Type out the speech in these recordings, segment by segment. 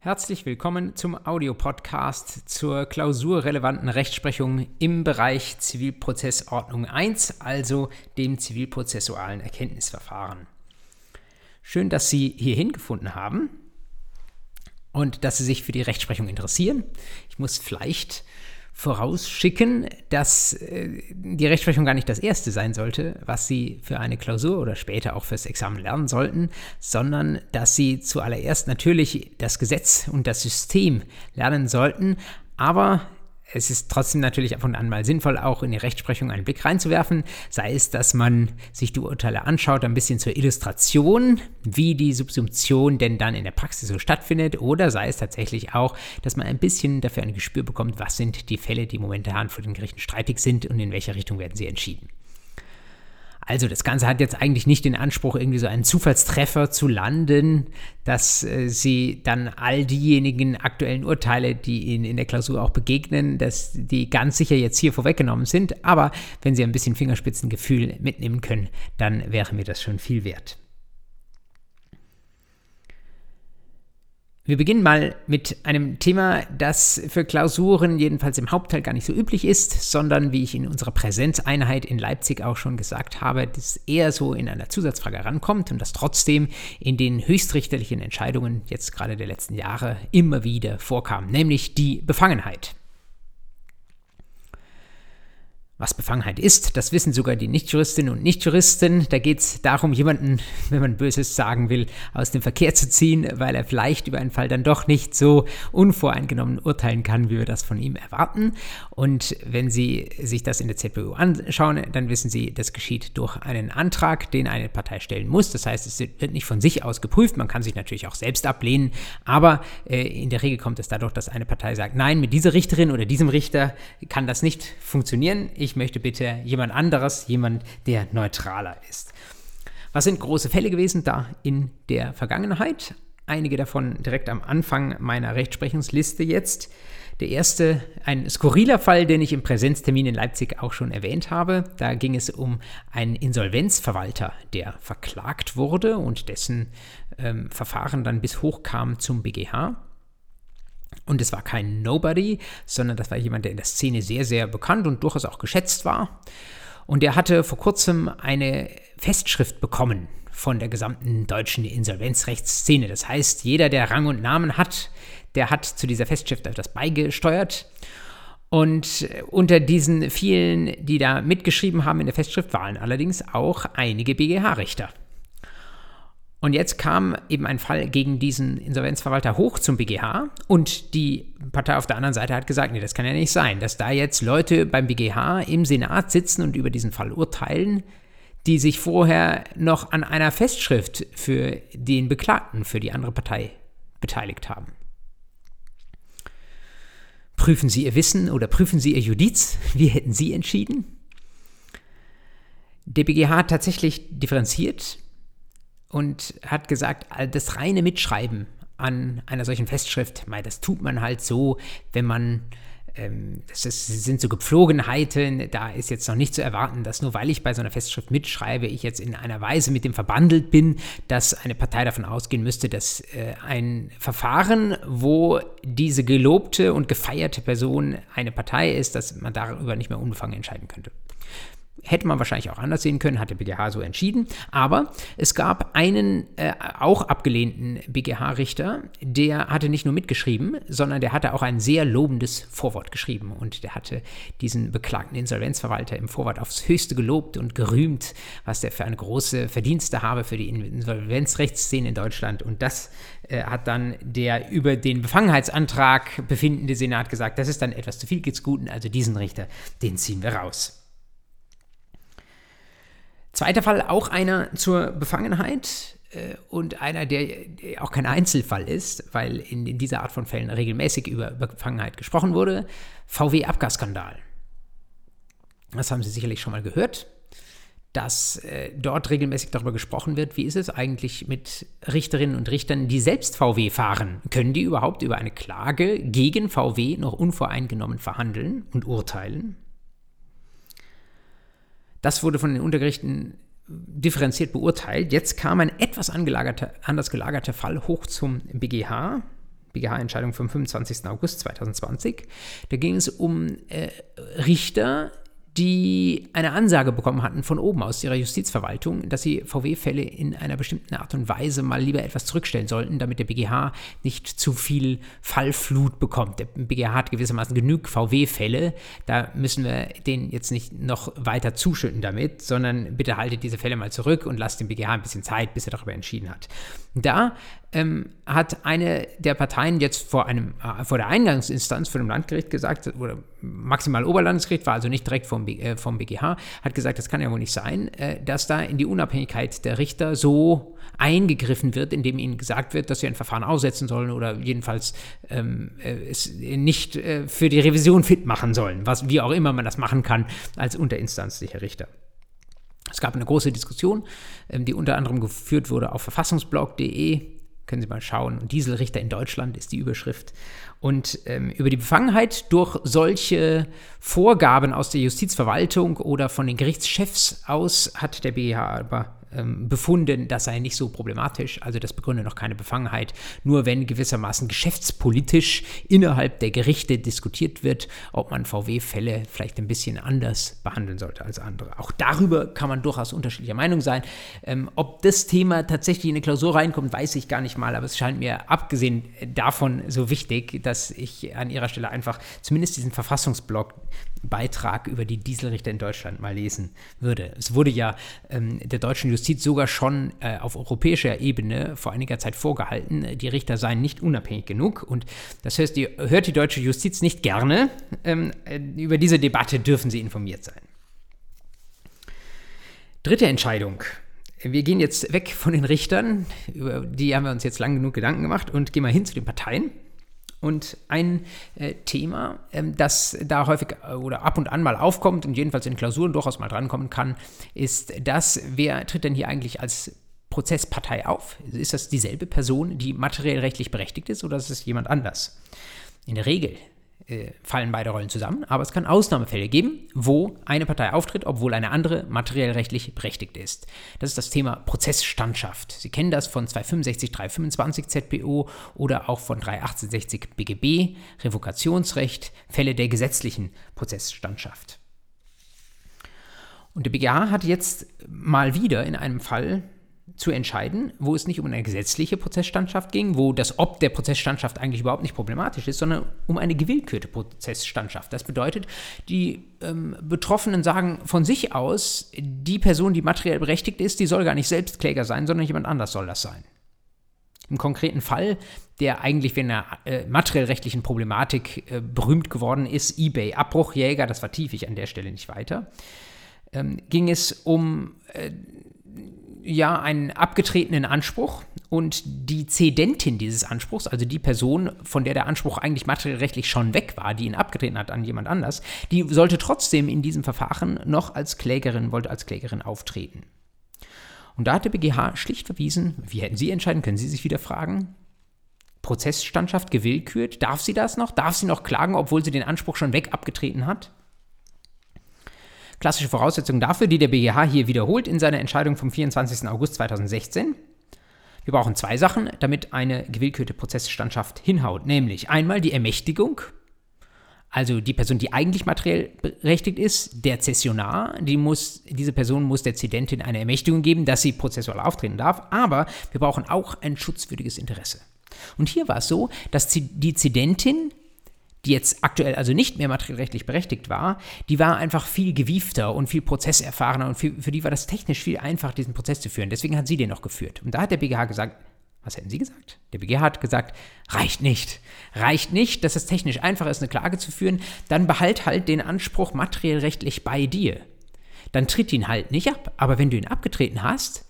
Herzlich willkommen zum Audiopodcast zur klausurrelevanten Rechtsprechung im Bereich Zivilprozessordnung 1, also dem zivilprozessualen Erkenntnisverfahren. Schön, dass Sie hierhin gefunden haben und dass Sie sich für die Rechtsprechung interessieren. Ich muss vielleicht vorausschicken, dass äh, die Rechtsprechung gar nicht das erste sein sollte, was Sie für eine Klausur oder später auch fürs Examen lernen sollten, sondern dass Sie zuallererst natürlich das Gesetz und das System lernen sollten, aber es ist trotzdem natürlich ab und an mal sinnvoll, auch in die Rechtsprechung einen Blick reinzuwerfen. Sei es, dass man sich die Urteile anschaut, ein bisschen zur Illustration, wie die Subsumption denn dann in der Praxis so stattfindet, oder sei es tatsächlich auch, dass man ein bisschen dafür ein Gespür bekommt, was sind die Fälle, die momentan vor den Gerichten streitig sind und in welcher Richtung werden sie entschieden. Also das Ganze hat jetzt eigentlich nicht den Anspruch, irgendwie so einen Zufallstreffer zu landen, dass äh, Sie dann all diejenigen aktuellen Urteile, die Ihnen in der Klausur auch begegnen, dass die ganz sicher jetzt hier vorweggenommen sind. Aber wenn Sie ein bisschen Fingerspitzengefühl mitnehmen können, dann wäre mir das schon viel wert. Wir beginnen mal mit einem Thema, das für Klausuren jedenfalls im Hauptteil gar nicht so üblich ist, sondern wie ich in unserer Präsenzeinheit in Leipzig auch schon gesagt habe, das eher so in einer Zusatzfrage rankommt und das trotzdem in den höchstrichterlichen Entscheidungen jetzt gerade der letzten Jahre immer wieder vorkam, nämlich die Befangenheit. Was Befangenheit ist, das wissen sogar die Nichtjuristinnen und Nichtjuristen. Da geht es darum, jemanden, wenn man Böses sagen will, aus dem Verkehr zu ziehen, weil er vielleicht über einen Fall dann doch nicht so unvoreingenommen urteilen kann, wie wir das von ihm erwarten. Und wenn Sie sich das in der ZBU anschauen, dann wissen Sie, das geschieht durch einen Antrag, den eine Partei stellen muss. Das heißt, es wird nicht von sich aus geprüft. Man kann sich natürlich auch selbst ablehnen, aber äh, in der Regel kommt es dadurch, dass eine Partei sagt, nein, mit dieser Richterin oder diesem Richter kann das nicht funktionieren. Ich ich möchte bitte jemand anderes, jemand, der neutraler ist. Was sind große Fälle gewesen da in der Vergangenheit? Einige davon direkt am Anfang meiner Rechtsprechungsliste jetzt. Der erste, ein skurriler Fall, den ich im Präsenztermin in Leipzig auch schon erwähnt habe. Da ging es um einen Insolvenzverwalter, der verklagt wurde und dessen ähm, Verfahren dann bis hoch kam zum BGH. Und es war kein Nobody, sondern das war jemand, der in der Szene sehr, sehr bekannt und durchaus auch geschätzt war. Und er hatte vor kurzem eine Festschrift bekommen von der gesamten deutschen Insolvenzrechtsszene. Das heißt, jeder, der Rang und Namen hat, der hat zu dieser Festschrift etwas beigesteuert. Und unter diesen vielen, die da mitgeschrieben haben in der Festschrift, waren allerdings auch einige BGH-Richter. Und jetzt kam eben ein Fall gegen diesen Insolvenzverwalter hoch zum BGH und die Partei auf der anderen Seite hat gesagt, nee, das kann ja nicht sein, dass da jetzt Leute beim BGH im Senat sitzen und über diesen Fall urteilen, die sich vorher noch an einer Festschrift für den Beklagten, für die andere Partei beteiligt haben. Prüfen Sie Ihr Wissen oder prüfen Sie Ihr Judiz? Wie hätten Sie entschieden? Der BGH hat tatsächlich differenziert und hat gesagt, das reine Mitschreiben an einer solchen Festschrift, das tut man halt so, wenn man ähm, das, sind so Gepflogenheiten, da ist jetzt noch nicht zu erwarten, dass nur weil ich bei so einer Festschrift mitschreibe, ich jetzt in einer Weise mit dem verbandelt bin, dass eine Partei davon ausgehen müsste, dass äh, ein Verfahren, wo diese gelobte und gefeierte Person eine Partei ist, dass man darüber nicht mehr unbefangen entscheiden könnte. Hätte man wahrscheinlich auch anders sehen können, hat der BGH so entschieden. Aber es gab einen äh, auch abgelehnten BGH-Richter, der hatte nicht nur mitgeschrieben, sondern der hatte auch ein sehr lobendes Vorwort geschrieben. Und der hatte diesen beklagten Insolvenzverwalter im Vorwort aufs Höchste gelobt und gerühmt, was der für eine große Verdienste habe für die Insolvenzrechtsszene in Deutschland. Und das äh, hat dann der über den Befangenheitsantrag befindende Senat gesagt, das ist dann etwas zu viel geht's Guten, also diesen Richter, den ziehen wir raus. Zweiter Fall, auch einer zur Befangenheit äh, und einer, der, auch kein Einzelfall ist, weil in, in, dieser Art von Fällen regelmäßig über Befangenheit gesprochen wurde. VW-Abgasskandal. Das haben Sie sicherlich schon mal gehört, dass äh, dort regelmäßig darüber gesprochen wird, wie ist es eigentlich mit Richterinnen und Richtern, die selbst VW fahren. Können die überhaupt über eine Klage gegen VW noch unvoreingenommen verhandeln und urteilen? Das wurde von den Untergerichten differenziert beurteilt. Jetzt kam ein etwas anders gelagerter Fall hoch zum BGH. BGH-Entscheidung vom 25. August 2020. Da ging es um äh, Richter, die eine Ansage bekommen hatten von oben aus ihrer Justizverwaltung, dass sie VW-Fälle in einer bestimmten Art und Weise mal lieber etwas zurückstellen sollten, damit der BGH nicht zu viel Fallflut bekommt. Der BGH hat gewissermaßen genug VW-Fälle, da müssen wir den jetzt nicht noch weiter zuschütten damit, sondern bitte haltet diese Fälle mal zurück und lasst dem BGH ein bisschen Zeit, bis er darüber entschieden hat. Da ähm, hat eine der Parteien jetzt vor, einem, äh, vor der Eingangsinstanz vor dem Landgericht gesagt, oder maximal Oberlandesgericht, war also nicht direkt vom, äh, vom BGH, hat gesagt, das kann ja wohl nicht sein, äh, dass da in die Unabhängigkeit der Richter so eingegriffen wird, indem ihnen gesagt wird, dass sie ein Verfahren aussetzen sollen oder jedenfalls ähm, äh, es nicht äh, für die Revision fit machen sollen, was wie auch immer man das machen kann als unterinstanzlicher Richter. Es gab eine große Diskussion, ähm, die unter anderem geführt wurde auf verfassungsblog.de können Sie mal schauen. Dieselrichter in Deutschland ist die Überschrift. Und ähm, über die Befangenheit durch solche Vorgaben aus der Justizverwaltung oder von den Gerichtschefs aus hat der BGH aber ähm, befunden, das sei nicht so problematisch. Also das begründe noch keine Befangenheit. Nur wenn gewissermaßen geschäftspolitisch innerhalb der Gerichte diskutiert wird, ob man VW-Fälle vielleicht ein bisschen anders behandeln sollte als andere. Auch darüber kann man durchaus unterschiedlicher Meinung sein. Ähm, ob das Thema tatsächlich in eine Klausur reinkommt, weiß ich gar nicht mal, aber es scheint mir abgesehen davon so wichtig, dass ich an ihrer Stelle einfach zumindest diesen Verfassungsblock Beitrag über die Dieselrichter in Deutschland mal lesen würde. Es wurde ja ähm, der deutschen Justiz sogar schon äh, auf europäischer Ebene vor einiger Zeit vorgehalten, die Richter seien nicht unabhängig genug. Und das heißt, die, hört die deutsche Justiz nicht gerne. Ähm, äh, über diese Debatte dürfen sie informiert sein. Dritte Entscheidung. Wir gehen jetzt weg von den Richtern, über die haben wir uns jetzt lang genug Gedanken gemacht, und gehen mal hin zu den Parteien. Und ein äh, Thema, ähm, das da häufig äh, oder ab und an mal aufkommt und jedenfalls in Klausuren durchaus mal drankommen kann, ist das, wer tritt denn hier eigentlich als Prozesspartei auf? Ist das dieselbe Person, die materiell rechtlich berechtigt ist oder ist es jemand anders? In der Regel äh, fallen beide Rollen zusammen, aber es kann Ausnahmefälle geben, wo eine Partei auftritt, obwohl eine andere materiell rechtlich berechtigt ist. Das ist das Thema Prozessstandschaft. Sie kennen das von 265, 325 ZPO oder auch von 368 BGB, Revokationsrecht, Fälle der gesetzlichen Prozessstandschaft. Und der BGH hat jetzt mal wieder in einem Fall zu entscheiden, wo es nicht um eine gesetzliche Prozessstandschaft ging, wo das Ob der Prozessstandschaft eigentlich überhaupt nicht problematisch ist, sondern um eine gewillkürte Prozessstandschaft. Das bedeutet, die ähm, Betroffenen sagen von sich aus, die Person, die materiell berechtigt ist, die soll gar nicht selbst Kläger sein, sondern jemand anders soll das sein. Im konkreten Fall, der eigentlich wegen einer äh, materiell-rechtlichen Problematik äh, berühmt geworden ist, eBay Abbruchjäger, das vertiefe ich an der Stelle nicht weiter, ähm, ging es um äh, ja einen abgetretenen Anspruch und die Zedentin dieses Anspruchs, also die Person, von der der Anspruch eigentlich materiellrechtlich schon weg war, die ihn abgetreten hat an jemand anders, die sollte trotzdem in diesem Verfahren noch als Klägerin, wollte als Klägerin auftreten. Und da hat der BGH schlicht verwiesen, wie hätten Sie entscheiden, können Sie sich wieder fragen, Prozessstandschaft gewillkürt, darf sie das noch? Darf sie noch klagen, obwohl sie den Anspruch schon weg abgetreten hat? Klassische Voraussetzung dafür, die der BGH hier wiederholt in seiner Entscheidung vom 24. August 2016. Wir brauchen zwei Sachen, damit eine gewillkürte Prozessstandschaft hinhaut, nämlich einmal die Ermächtigung, also die Person, die eigentlich materiell berechtigt ist, der Zessionar, die muss, diese Person muss der Zedentin eine Ermächtigung geben, dass sie prozessual auftreten darf, aber wir brauchen auch ein schutzwürdiges Interesse. Und hier war es so, dass die Zedentin die jetzt aktuell also nicht mehr materiellrechtlich berechtigt war, die war einfach viel gewiefter und viel prozesserfahrener und viel, für die war das technisch viel einfacher, diesen Prozess zu führen. Deswegen hat sie den noch geführt. Und da hat der BGH gesagt, was hätten Sie gesagt? Der BGH hat gesagt, reicht nicht. Reicht nicht, dass es technisch einfacher ist, eine Klage zu führen, dann behalt halt den Anspruch materiellrechtlich bei dir. Dann tritt ihn halt nicht ab. Aber wenn du ihn abgetreten hast,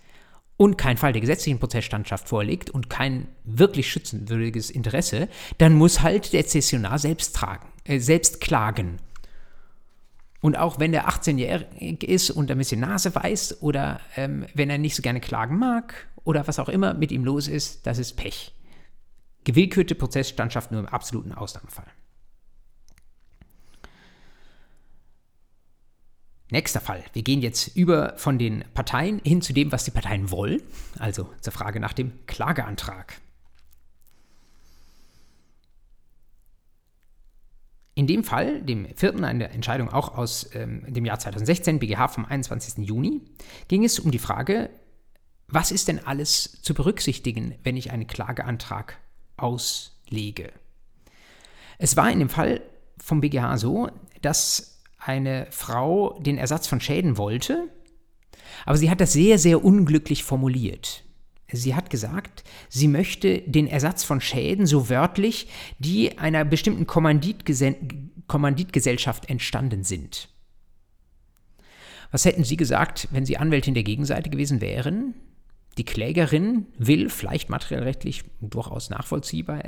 und kein Fall der gesetzlichen Prozessstandschaft vorliegt und kein wirklich schützenwürdiges Interesse, dann muss halt der Zessionar selbst tragen, äh, selbst klagen. Und auch wenn der 18-jährig ist und ein bisschen Nase weiß oder ähm, wenn er nicht so gerne klagen mag oder was auch immer mit ihm los ist, das ist Pech. Gewillkürte Prozessstandschaft nur im absoluten Ausnahmefall. Nächster Fall. Wir gehen jetzt über von den Parteien hin zu dem, was die Parteien wollen, also zur Frage nach dem Klageantrag. in dem Fall, dem vierten, eine Entscheidung auch aus ähm, dem Jahr 2016, BGH vom 21. Juni, ging es um die Frage, was ist denn alles zu berücksichtigen, wenn ich einen Klageantrag auslege? Es war in dem Fall vom BGH so, dass eine Frau den Ersatz von Schäden wollte, aber sie hat das sehr, sehr unglücklich formuliert. Sie hat gesagt, sie möchte den Ersatz von Schäden so wörtlich, die einer bestimmten Kommanditgesellschaft entstanden sind. Was hätten Sie gesagt, wenn Sie Anwältin der Gegenseite gewesen wären? Die Klägerin will, vielleicht materiellrechtlich durchaus nachvollziehbar,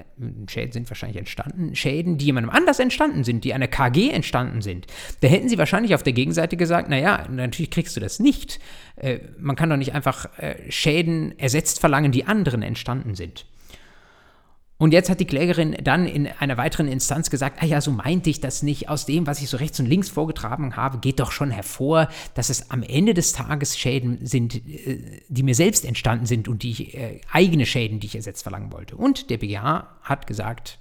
Schäden sind wahrscheinlich entstanden, Schäden, die jemandem anders entstanden sind, die einer KG entstanden sind. Da hätten sie wahrscheinlich auf der Gegenseite gesagt, naja, natürlich kriegst du das nicht. Äh, man kann doch nicht einfach äh, Schäden ersetzt verlangen, die anderen entstanden sind. Und jetzt hat die Klägerin dann in einer weiteren Instanz gesagt, ah ja, so meinte ich das nicht. Aus dem, was ich so rechts und links vorgetragen habe, geht doch schon hervor, dass es am Ende des Tages Schäden sind, äh, die mir selbst entstanden sind und die ich, äh, eigene Schäden, die ich ersetzt verlangen wollte. Und der BGH hat gesagt,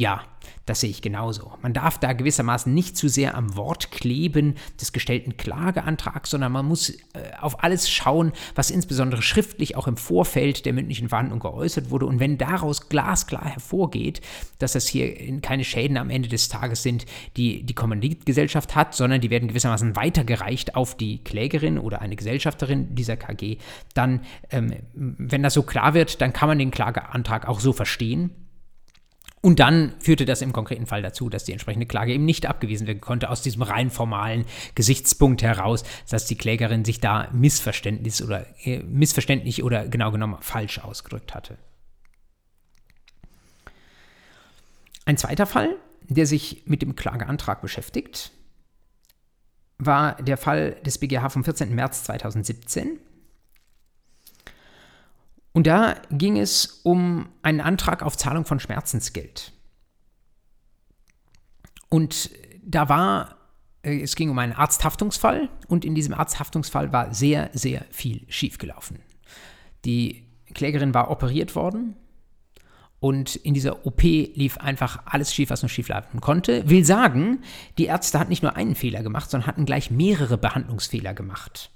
ja, das sehe ich genauso. Man darf da gewissermaßen nicht zu sehr am Wort kleben des gestellten Klageantrags, sondern man muss äh, auf alles schauen, was insbesondere schriftlich auch im Vorfeld der mündlichen Verhandlung geäußert wurde. Und wenn daraus glasklar hervorgeht, dass das hier keine Schäden am Ende des Tages sind, die die Kommanditgesellschaft hat, sondern die werden gewissermaßen weitergereicht auf die Klägerin oder eine Gesellschafterin dieser KG, dann, ähm, wenn das so klar wird, dann kann man den Klageantrag auch so verstehen. Und dann führte das im konkreten Fall dazu, dass die entsprechende Klage eben nicht abgewiesen werden konnte, aus diesem rein formalen Gesichtspunkt heraus, dass die Klägerin sich da missverständlich oder, äh, missverständlich oder genau genommen falsch ausgedrückt hatte. Ein zweiter Fall, der sich mit dem Klageantrag beschäftigt, war der Fall des BGH vom 14. März 2017. Und da ging es um einen Antrag auf Zahlung von Schmerzensgeld. Und da war, äh, es ging um einen Arzthaftungsfall und in diesem Arzthaftungsfall war sehr, sehr viel schiefgelaufen. Die Klägerin war operiert worden und in dieser OP lief einfach alles schief, was nur schief laufen konnte. Will sagen, die Ärzte hatten nicht nur einen Fehler gemacht, sondern hatten gleich mehrere Behandlungsfehler gemacht.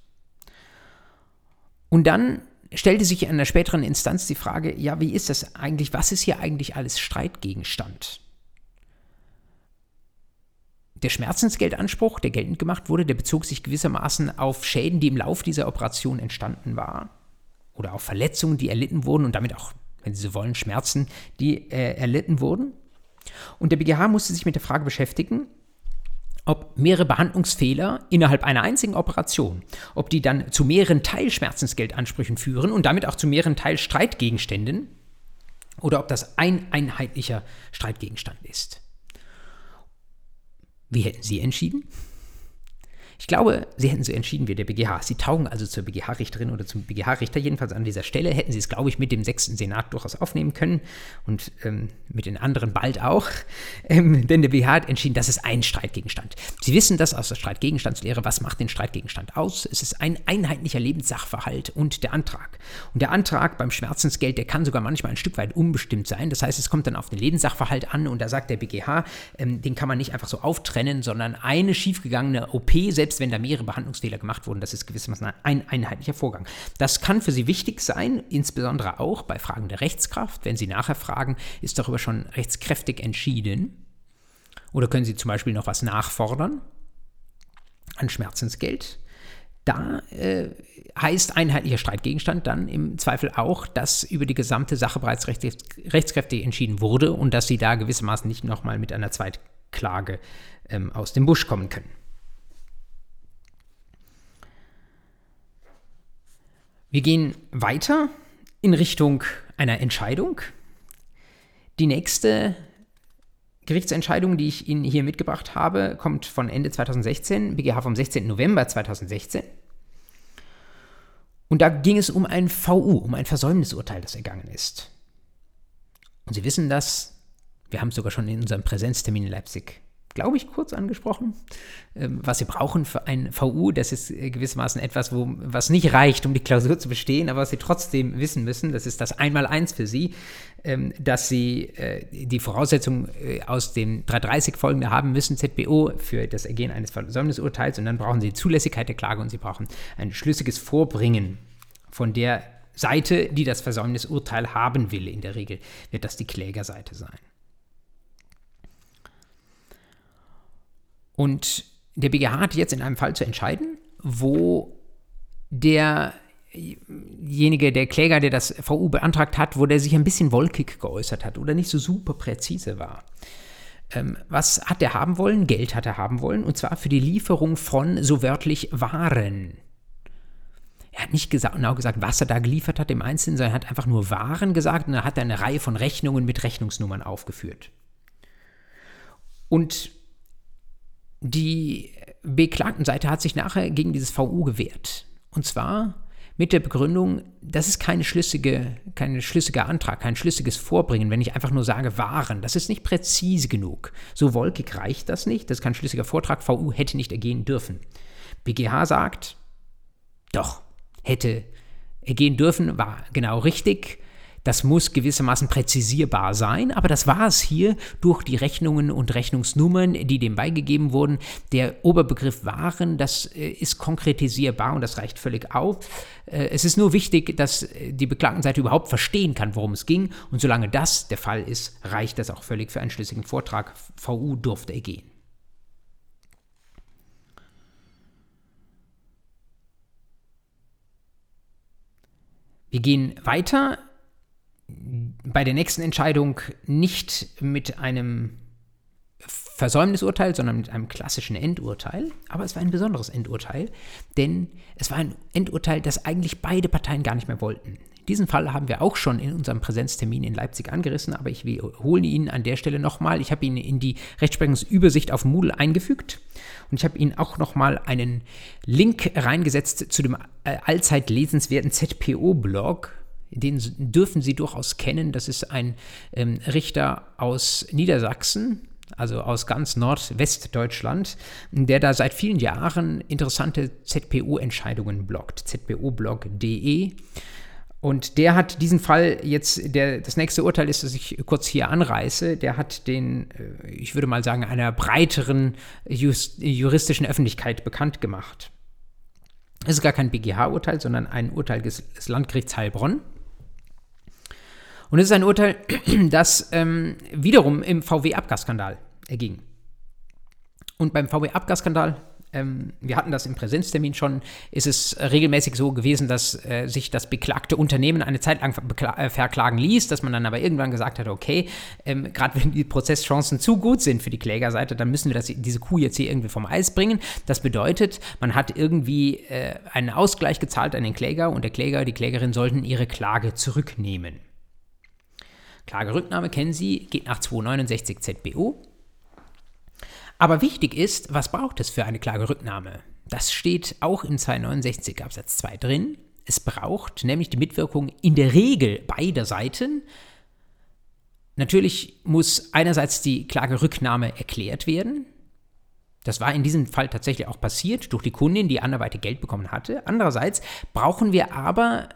Und dann stellte sich in einer späteren Instanz die Frage, ja, wie ist das eigentlich, was ist hier eigentlich alles Streitgegenstand? Der Schmerzensgeldanspruch, der geltend gemacht wurde, der bezog sich gewissermaßen auf Schäden, die im Lauf dieser Operation entstanden waren oder auf Verletzungen, die erlitten wurden und damit auch, wenn Sie so wollen, Schmerzen, die äh, erlitten wurden. Und der BGH musste sich mit der Frage beschäftigen, ob mehrere Behandlungsfehler innerhalb einer einzigen Operation, ob die dann zu mehreren Teilschmerzensgeldansprüchen führen und damit auch zu mehreren Teilstreitgegenständen oder ob das ein einheitlicher Streitgegenstand ist. Wie hätten Sie entschieden? Ich glaube, sie hätten so entschieden wie der BGH. Sie taugen also zur BGH-Richterin oder zum BGH-Richter. Jedenfalls an dieser Stelle hätten sie es, glaube ich, mit dem sechsten Senat durchaus aufnehmen können und ähm, mit den anderen bald auch. Ähm, denn der BGH hat entschieden, das ist ein Streitgegenstand. Sie wissen das aus der Streitgegenstandslehre. Was macht den Streitgegenstand aus? Es ist ein einheitlicher Lebenssachverhalt und der Antrag. Und der Antrag beim Schmerzensgeld, der kann sogar manchmal ein Stück weit unbestimmt sein. Das heißt, es kommt dann auf den Lebenssachverhalt an und da sagt der BGH, ähm, den kann man nicht einfach so auftrennen, sondern eine schiefgegangene OP, selbst selbst wenn da mehrere Behandlungsfehler gemacht wurden, das ist gewissermaßen ein einheitlicher Vorgang. Das kann für Sie wichtig sein, insbesondere auch bei Fragen der Rechtskraft. Wenn Sie nachher fragen, ist darüber schon rechtskräftig entschieden? Oder können Sie zum Beispiel noch was nachfordern an Schmerzensgeld? Da äh, heißt einheitlicher Streitgegenstand dann im Zweifel auch, dass über die gesamte Sache bereits rechts, rechtskräftig entschieden wurde und dass Sie da gewissermaßen nicht nochmal mit einer Zweitklage ähm, aus dem Busch kommen können. Wir gehen weiter in Richtung einer Entscheidung. Die nächste Gerichtsentscheidung, die ich Ihnen hier mitgebracht habe, kommt von Ende 2016, BGH vom 16. November 2016. Und da ging es um ein VU, um ein Versäumnisurteil, das ergangen ist. Und Sie wissen das, wir haben es sogar schon in unserem Präsenztermin in Leipzig glaube ich, kurz angesprochen. Ähm, was Sie brauchen für ein VU, das ist äh, gewissermaßen etwas, wo, was nicht reicht, um die Klausur zu bestehen, aber was Sie trotzdem wissen müssen. Das ist das Einmaleins für Sie, ähm, dass Sie äh, die Voraussetzungen äh, aus dem 330 folgende haben müssen, ZBO, für das Ergehen eines Versäumnisurteils. Und dann brauchen Sie die Zulässigkeit der Klage und Sie brauchen ein schlüssiges Vorbringen von der Seite, die das Versäumnisurteil haben will. In der Regel wird das die Klägerseite sein. Und der BGH hat jetzt in einem Fall zu entscheiden, wo derjenige, der Kläger, der das VU beantragt hat, wo der sich ein bisschen wolkig geäußert hat oder nicht so super präzise war. Ähm, was hat er haben wollen? Geld hat er haben wollen, und zwar für die Lieferung von so wörtlich Waren. Er hat nicht gesagt, genau gesagt, was er da geliefert hat im Einzelnen, sondern er hat einfach nur Waren gesagt und er hat eine Reihe von Rechnungen mit Rechnungsnummern aufgeführt. Und die Beklagtenseite hat sich nachher gegen dieses VU gewehrt. Und zwar mit der Begründung, das ist keine schlüssige, kein schlüssiger Antrag, kein schlüssiges Vorbringen, wenn ich einfach nur sage Waren. Das ist nicht präzise genug. So wolkig reicht das nicht. Das ist kein schlüssiger Vortrag. VU hätte nicht ergehen dürfen. BGH sagt, doch, hätte ergehen dürfen, war genau richtig. Das muss gewissermaßen präzisierbar sein, aber das war es hier durch die Rechnungen und Rechnungsnummern, die dem beigegeben wurden. Der Oberbegriff Waren, das äh, ist konkretisierbar und das reicht völlig auf. Äh, es ist nur wichtig, dass äh, die Beklagtenseite überhaupt verstehen kann, worum es ging und solange das der Fall ist, reicht das auch völlig für einen schlüssigen Vortrag. VU durfte er gehen. Wir gehen weiter bei der nächsten Entscheidung nicht mit einem Versäumnisurteil, sondern mit einem klassischen Endurteil. Aber es war ein besonderes Endurteil, denn es war ein Endurteil, das eigentlich beide Parteien gar nicht mehr wollten. Diesen Fall haben wir auch schon in unserem Präsenztermin in Leipzig angerissen, aber ich wiederhole ihn an der Stelle nochmal. Ich habe ihn in die Rechtsprechungsübersicht auf Moodle eingefügt und ich habe Ihnen auch nochmal einen Link reingesetzt zu dem äh, allzeit lesenswerten ZPO-Blog. Den dürfen Sie durchaus kennen. Das ist ein ähm, Richter aus Niedersachsen, also aus ganz Nordwestdeutschland, der da seit vielen Jahren interessante ZPO-Entscheidungen bloggt. zpoblog.de. Und der hat diesen Fall jetzt, der, das nächste Urteil ist, das ich kurz hier anreiße, der hat den, äh, ich würde mal sagen, einer breiteren just, juristischen Öffentlichkeit bekannt gemacht. Es ist gar kein BGH-Urteil, sondern ein Urteil des, Landgerichts Heilbronn. Und es ist ein Urteil, das ähm, wiederum im VW-Abgasskandal erging. Und beim VW-Abgasskandal ähm, wir hatten das im Präsenztermin schon, ist es regelmäßig so gewesen, dass äh, sich das beklagte Unternehmen eine Zeit lang äh, verklagen ließ, dass man dann aber irgendwann gesagt hat, okay, ähm, gerade wenn die Prozesschancen zu gut sind für die Klägerseite, dann müssen wir das, diese Kuh jetzt hier irgendwie vom Eis bringen. Das bedeutet, man hat irgendwie äh, einen Ausgleich gezahlt an den Kläger und der Kläger, die Klägerin sollten ihre Klage zurücknehmen. Klagerücknahme kennen Sie, geht nach 269 ZBO. Aber wichtig ist, was braucht es für eine Klagerücknahme? Das steht auch in 269 Absatz 2 drin. Es braucht nämlich die Mitwirkung in der Regel beider Seiten. Natürlich muss einerseits die Klagerücknahme erklärt werden. Das war in diesem Fall tatsächlich auch passiert durch die Kundin, die anderweitig Geld bekommen hatte. Andererseits brauchen wir aber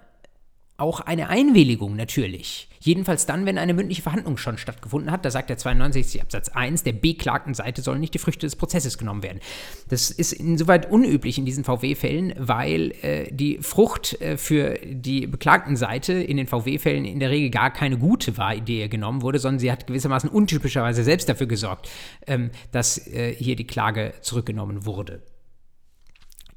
auch eine Einwilligung natürlich. Jedenfalls dann, wenn eine mündliche Verhandlung schon stattgefunden hat. Da sagt der 92 Absatz 1, der beklagten Seite sollen nicht die Früchte des Prozesses genommen werden. Das ist insoweit unüblich in diesen VW-Fällen, weil äh, die Frucht äh, für die beklagten Seite in den VW-Fällen in der Regel gar keine gute war, die genommen wurde, sondern sie hat gewissermaßen untypischerweise selbst dafür gesorgt, ähm, dass äh, hier die Klage zurückgenommen wurde.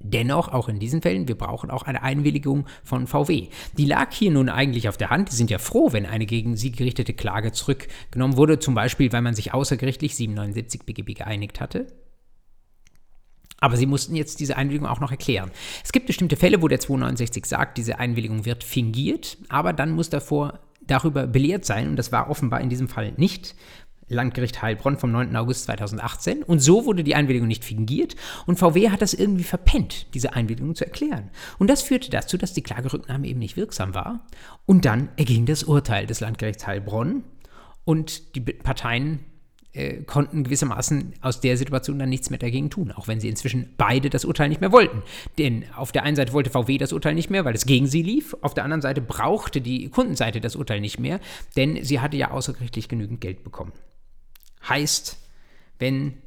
Dennoch, auch in diesen Fällen, wir brauchen auch eine Einwilligung von VW. Die lag hier nun eigentlich auf der Hand. Die sind ja froh, wenn eine gegen sie gerichtete Klage zurückgenommen wurde, zum Beispiel, weil man sich außergerichtlich 779 BGB geeinigt hatte. Aber sie mussten jetzt diese Einwilligung auch noch erklären. Es gibt bestimmte Fälle, wo der 269 sagt, diese Einwilligung wird fingiert, aber dann muss davor darüber belehrt sein, und das war offenbar in diesem Fall nicht, Landgericht Heilbronn vom 9. August 2018. Und so wurde die Einwilligung nicht fingiert und VW hat das irgendwie verpennt, diese Einwilligung zu erklären. Und das führte dazu, dass die Klagerücknahme eben nicht wirksam war. Und dann erging das Urteil des Landgerichts Heilbronn und die Parteien äh, konnten gewissermaßen aus der Situation dann nichts mehr dagegen tun, auch wenn sie inzwischen beide das Urteil nicht mehr wollten. Denn auf der einen Seite wollte VW das Urteil nicht mehr, weil es gegen sie lief, auf der anderen Seite brauchte die Kundenseite das Urteil nicht mehr, denn sie hatte ja außergerichtlich genügend Geld bekommen. Heißt, wenn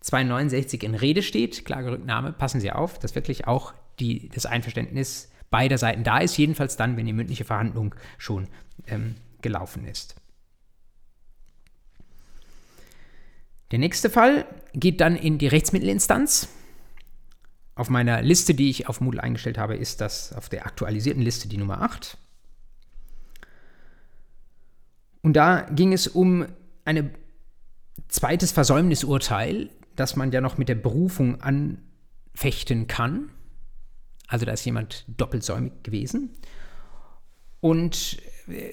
269 in Rede steht, Klagerücknahme, passen Sie auf, dass wirklich auch die, das Einverständnis beider Seiten da ist, jedenfalls dann, wenn die mündliche Verhandlung schon ähm, gelaufen ist. Der nächste Fall geht dann in die Rechtsmittelinstanz. Auf meiner Liste, die ich auf Moodle eingestellt habe, ist das auf der aktualisierten Liste die Nummer 8. Und da ging es um ein zweites Versäumnisurteil, das man ja noch mit der Berufung anfechten kann. Also da ist jemand doppelsäumig gewesen. Und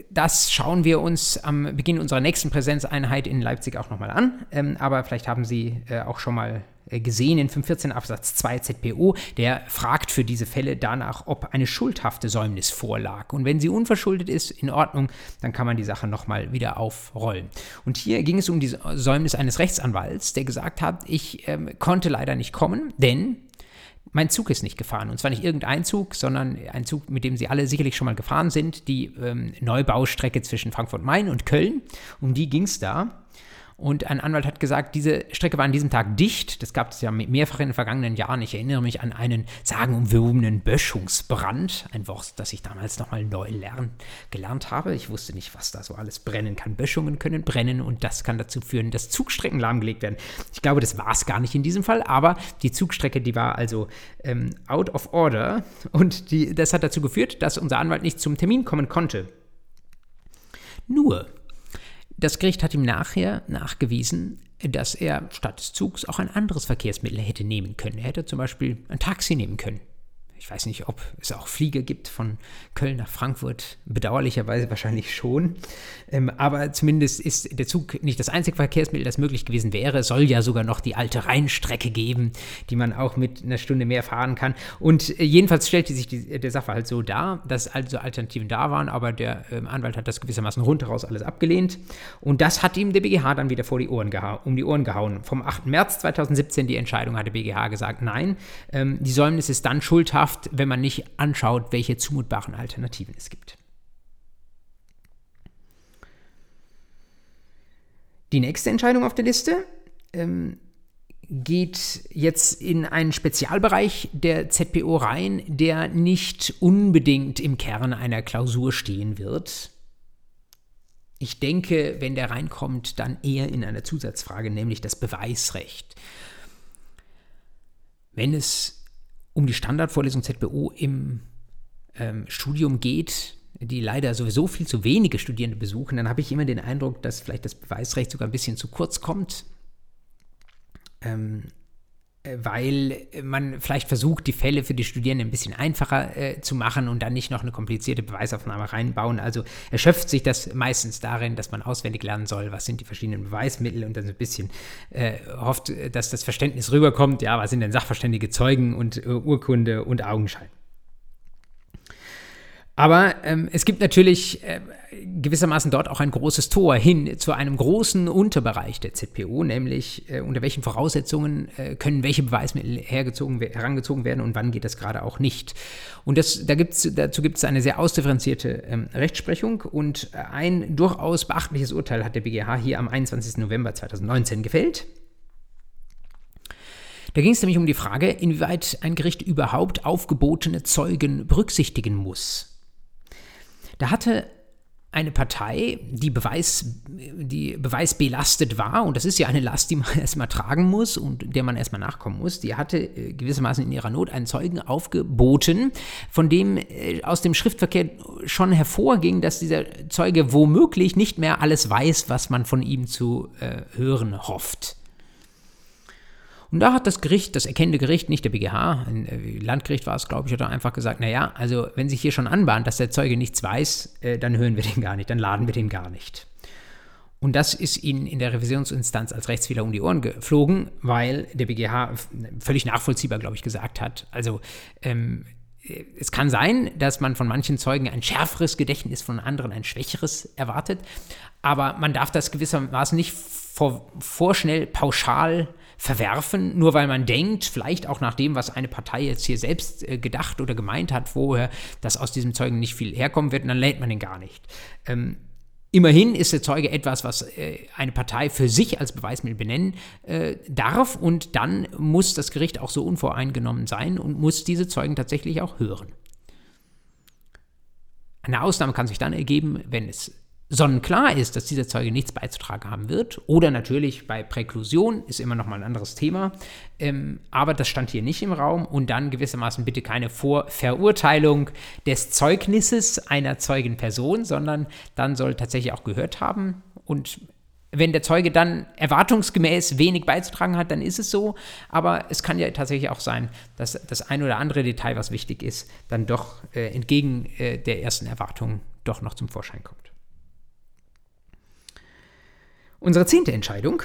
das schauen wir uns am Beginn unserer nächsten Präsenzeinheit in Leipzig auch nochmal an. Ähm, aber vielleicht haben Sie äh, auch schon mal äh, gesehen in 514 Absatz 2 ZPO, der fragt für diese Fälle danach, ob eine schuldhafte Säumnis vorlag. Und wenn sie unverschuldet ist, in Ordnung, dann kann man die Sache nochmal wieder aufrollen. Und hier ging es um die Säumnis eines Rechtsanwalts, der gesagt hat, ich ähm, konnte leider nicht kommen, denn mein Zug ist nicht gefahren. Und zwar nicht irgendein Zug, sondern ein Zug, mit dem Sie alle sicherlich schon mal gefahren sind, die ähm, Neubaustrecke zwischen Frankfurt-Main und Köln. Um die ging es da. Und ein Anwalt hat gesagt, diese Strecke war an diesem Tag dicht. Das gab es ja mehrfach in den vergangenen Jahren. Ich erinnere mich an einen sagenumwobenen Böschungsbrand. Ein Wort, das ich damals nochmal neu lern, gelernt habe. Ich wusste nicht, was da so alles brennen kann. Böschungen können brennen und das kann dazu führen, dass Zugstrecken lahmgelegt werden. Ich glaube, das war es gar nicht in diesem Fall, aber die Zugstrecke, die war also ähm, out of order und die, das hat dazu geführt, dass unser Anwalt nicht zum Termin kommen konnte. Nur, das Gericht hat ihm nachher nachgewiesen, dass er statt des Zugs auch ein anderes Verkehrsmittel hätte nehmen können. Er hätte zum Beispiel ein Taxi nehmen können. Ich weiß nicht, ob es auch Flieger gibt von Köln nach Frankfurt. Bedauerlicherweise wahrscheinlich schon. Ähm, aber zumindest ist der Zug nicht das einzige Verkehrsmittel, das möglich gewesen wäre. Es soll ja sogar noch die alte Rheinstrecke geben, die man auch mit einer Stunde mehr fahren kann. Und äh, jedenfalls stellte sich die, der Sachverhalt so dar, dass also Alternativen da waren, aber der ähm, Anwalt hat das gewissermaßen rundheraus alles abgelehnt. Und das hat ihm der BGH dann wieder vor die Ohren um die Ohren gehauen. Vom 8. März 2017 die Entscheidung hat der BGH gesagt, nein, ähm, die Säumnis ist dann schuldhaft, schafft, wenn man nicht anschaut, welche zumutbaren Alternativen es gibt. Die nächste Entscheidung auf der Liste ähm, geht jetzt in einen Spezialbereich der ZPO rein, der nicht unbedingt im Kern einer Klausur stehen wird. Ich denke, wenn der reinkommt, dann eher in einer Zusatzfrage, nämlich das Beweisrecht. Wenn es um die Standardvorlesung ZBO im ähm, Studium geht, die leider sowieso viel zu wenige Studierende besuchen, dann habe ich immer den Eindruck, dass vielleicht das Beweisrecht sogar ein bisschen zu kurz kommt. Ähm, äh, weil man vielleicht versucht, die Fälle für die Studierenden ein bisschen einfacher äh, zu machen und dann nicht noch eine komplizierte Beweisaufnahme reinbauen. Also erschöpft sich das meistens darin, dass man auswendig lernen soll, was sind die verschiedenen Beweismittel und dann so ein bisschen äh, hofft, dass das Verständnis rüberkommt, ja, was sind denn sachverständige Zeugen und äh, Urkunde und Augenschein. Aber ähm, es gibt natürlich äh, gewissermaßen dort auch ein großes Tor hin zu einem großen Unterbereich der ZPO, nämlich äh, unter welchen Voraussetzungen äh, können welche Beweismittel hergezogen, herangezogen werden und wann geht das gerade auch nicht. Und das, da gibt's, dazu gibt es eine sehr ausdifferenzierte ähm, Rechtsprechung und ein durchaus beachtliches Urteil hat der BGH hier am 21. November 2019 gefällt. Da ging es nämlich um die Frage, inwieweit ein Gericht überhaupt aufgebotene Zeugen berücksichtigen muss. Da hatte eine Partei, die, Beweis, die beweisbelastet war, und das ist ja eine Last, die man erstmal tragen muss und der man erstmal nachkommen muss, die hatte äh, gewissermaßen in ihrer Not einen Zeugen aufgeboten, von dem äh, aus dem Schriftverkehr schon hervorging, dass dieser Zeuge womöglich nicht mehr alles weiß, was man von ihm zu äh, hören hofft. Und da hat das Gericht, das erkennende Gericht, nicht der BGH, ein äh, Landgericht war es, glaube ich, hat einfach gesagt, naja, also wenn sich hier schon anbahnt, dass der Zeuge nichts weiß, äh, dann hören wir den gar nicht, dann laden wir den gar nicht. Und das ist ihnen in der Revisionsinstanz als Rechtsfehler um die Ohren geflogen, weil der BGH völlig nachvollziehbar, glaube ich, gesagt hat, also ähm, es kann sein, dass man von manchen Zeugen ein schärferes Gedächtnis, von anderen ein schwächeres erwartet, aber man darf das gewissermaßen nicht vor, vorschnell pauschal verwerfen, nur weil man denkt, vielleicht auch nach dem, was eine Partei jetzt hier selbst äh, gedacht oder gemeint hat vorher, dass aus diesem Zeugen nicht viel herkommen wird, und dann lädt man den gar nicht. Ähm, Immerhin ist der Zeuge etwas, was äh, eine Partei für sich als Beweismittel benennen äh, darf und dann muss das Gericht auch so unvoreingenommen sein und muss diese Zeugen tatsächlich auch hören. Eine Ausnahme kann sich dann ergeben, wenn es sonnenklar ist, dass dieser Zeuge nichts beizutragen haben wird. Oder natürlich bei Präklusion ist immer noch mal ein anderes Thema. Ähm, aber das stand hier nicht im Raum. Und dann gewissermaßen bitte keine Vorverurteilung des Zeugnisses einer Zeugenperson, sondern dann soll tatsächlich auch gehört haben. Und wenn der Zeuge dann erwartungsgemäß wenig beizutragen hat, dann ist es so. Aber es kann ja tatsächlich auch sein, dass das ein oder andere Detail, was wichtig ist, dann doch äh, entgegen äh, der ersten Erwartung doch noch zum Vorschein kommt. Unsere zehnte Entscheidung.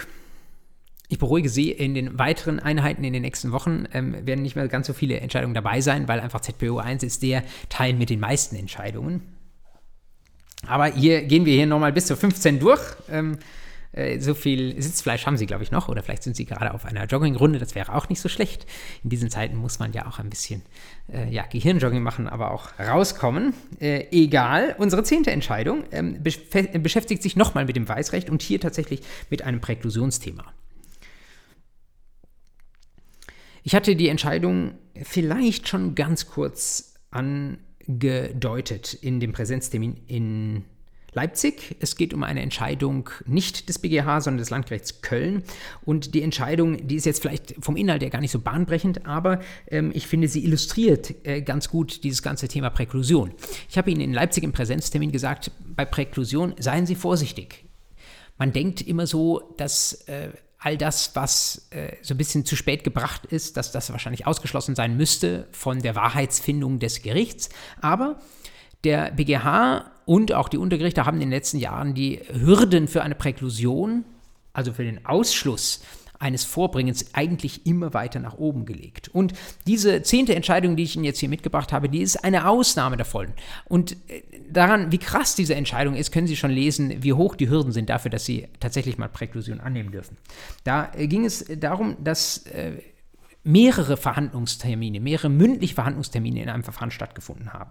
Ich beruhige Sie, in den weiteren Einheiten in den nächsten Wochen ähm, werden nicht mehr ganz so viele Entscheidungen dabei sein, weil einfach ZPO 1 ist der Teil mit den meisten Entscheidungen. Aber hier gehen wir hier nochmal bis zu 15 durch. Ähm, äh, so viel Sitzfleisch haben sie, glaube ich, noch. Oder vielleicht sind sie gerade auf einer Joggingrunde. Das wäre auch nicht so schlecht. In diesen Zeiten muss man ja auch ein bisschen äh, ja, Gehirnjogging machen, aber auch rauskommen. Äh, egal. Unsere zehnte Entscheidung ähm, beschäftigt sich nochmal mit dem Weißrecht und hier tatsächlich mit einem Präklusionsthema. Ich hatte die Entscheidung vielleicht schon ganz kurz angedeutet in dem Präsenztermin in Leipzig. Es geht um eine Entscheidung nicht des BGH, sondern des Landgerichts Köln. Und die Entscheidung, die ist jetzt vielleicht vom Inhalt her gar nicht so bahnbrechend, aber ähm, ich finde, sie illustriert äh, ganz gut dieses ganze Thema Präklusion. Ich habe Ihnen in Leipzig im Präsenztermin gesagt, bei Präklusion seien Sie vorsichtig. Man denkt immer so, dass äh, all das, was äh, so ein bisschen zu spät gebracht ist, dass das wahrscheinlich ausgeschlossen sein müsste von der Wahrheitsfindung des Gerichts. Aber der BGH und auch die Untergerichte haben in den letzten Jahren die Hürden für eine Präklusion, also für den Ausschluss eines Vorbringens eigentlich immer weiter nach oben gelegt. Und diese zehnte Entscheidung, die ich Ihnen jetzt hier mitgebracht habe, die ist eine Ausnahme davon. Und äh, daran, wie krass diese Entscheidung ist, können Sie schon lesen, wie hoch die Hürden sind dafür, dass Sie tatsächlich mal Präklusion annehmen dürfen. Da äh, ging es darum, dass äh, mehrere Verhandlungstermine, mehrere mündliche Verhandlungstermine in einem Verfahren stattgefunden haben.